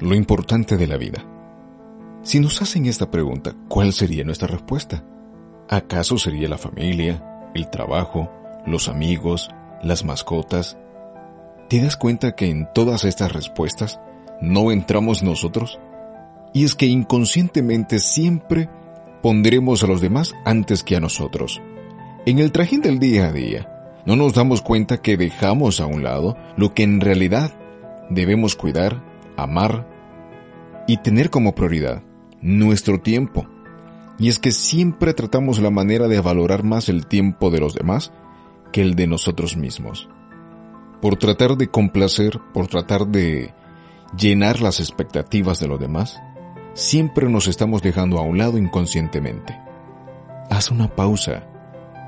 Lo importante de la vida. Si nos hacen esta pregunta, ¿cuál sería nuestra respuesta? ¿Acaso sería la familia, el trabajo, los amigos, las mascotas? ¿Te das cuenta que en todas estas respuestas no entramos nosotros? Y es que inconscientemente siempre pondremos a los demás antes que a nosotros. En el trajín del día a día, no nos damos cuenta que dejamos a un lado lo que en realidad debemos cuidar, amar y tener como prioridad nuestro tiempo. Y es que siempre tratamos la manera de valorar más el tiempo de los demás que el de nosotros mismos. Por tratar de complacer, por tratar de llenar las expectativas de los demás, siempre nos estamos dejando a un lado inconscientemente. Haz una pausa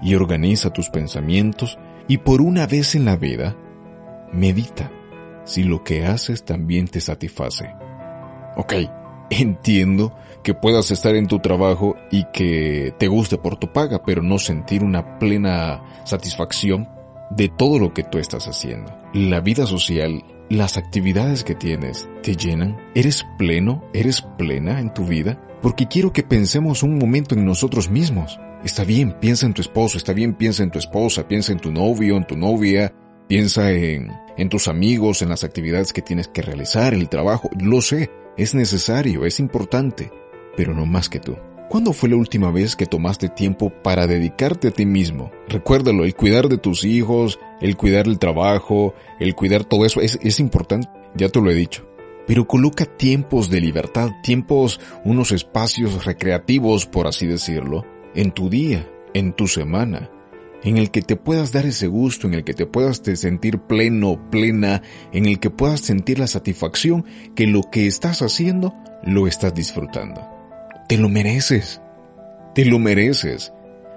y organiza tus pensamientos y por una vez en la vida, medita si lo que haces también te satisface. Ok, entiendo que puedas estar en tu trabajo y que te guste por tu paga, pero no sentir una plena satisfacción de todo lo que tú estás haciendo. La vida social, las actividades que tienes, ¿te llenan? ¿Eres pleno? ¿Eres plena en tu vida? Porque quiero que pensemos un momento en nosotros mismos. Está bien, piensa en tu esposo, está bien, piensa en tu esposa, piensa en tu novio, en tu novia, piensa en, tus amigos, en las actividades que tienes que realizar, el trabajo, lo sé, es necesario, es importante, pero no más que tú. ¿Cuándo fue la última vez que tomaste tiempo para dedicarte a ti mismo? Recuérdalo, el cuidar de tus hijos, el cuidar el trabajo, el cuidar todo eso es, es importante, ya te lo he dicho. Pero coloca tiempos de libertad, tiempos, unos espacios recreativos, por así decirlo, en tu día, en tu semana, en el que te puedas dar ese gusto, en el que te puedas sentir pleno, plena, en el que puedas sentir la satisfacción que lo que estás haciendo lo estás disfrutando. Te lo mereces, te lo mereces.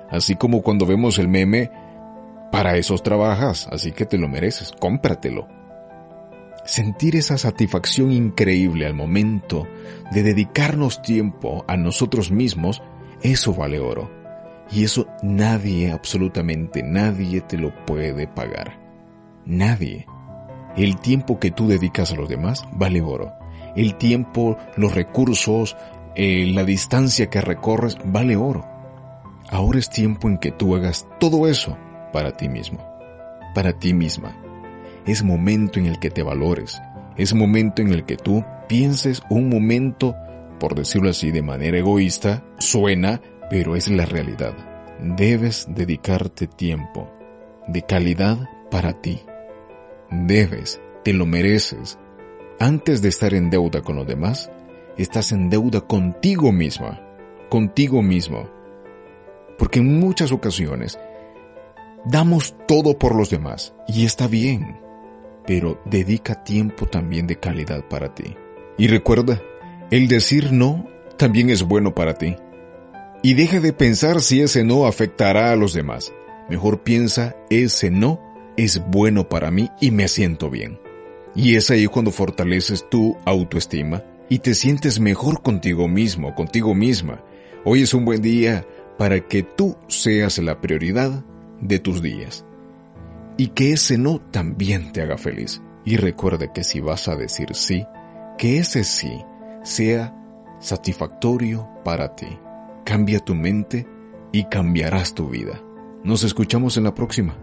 Así como cuando vemos el meme, para esos trabajas, así que te lo mereces, cómpratelo. Sentir esa satisfacción increíble al momento de dedicarnos tiempo a nosotros mismos, eso vale oro. Y eso nadie, absolutamente nadie te lo puede pagar. Nadie. El tiempo que tú dedicas a los demás vale oro. El tiempo, los recursos, eh, la distancia que recorres vale oro. Ahora es tiempo en que tú hagas todo eso para ti mismo, para ti misma. Es momento en el que te valores, es momento en el que tú pienses un momento, por decirlo así de manera egoísta, suena pero es la realidad. Debes dedicarte tiempo de calidad para ti. Debes, te lo mereces. Antes de estar en deuda con los demás, estás en deuda contigo misma, contigo mismo. Porque en muchas ocasiones damos todo por los demás y está bien, pero dedica tiempo también de calidad para ti. Y recuerda, el decir no también es bueno para ti. Y deja de pensar si ese no afectará a los demás. Mejor piensa, ese no es bueno para mí y me siento bien. Y es ahí cuando fortaleces tu autoestima y te sientes mejor contigo mismo, contigo misma. Hoy es un buen día para que tú seas la prioridad de tus días. Y que ese no también te haga feliz. Y recuerda que si vas a decir sí, que ese sí sea satisfactorio para ti. Cambia tu mente y cambiarás tu vida. Nos escuchamos en la próxima.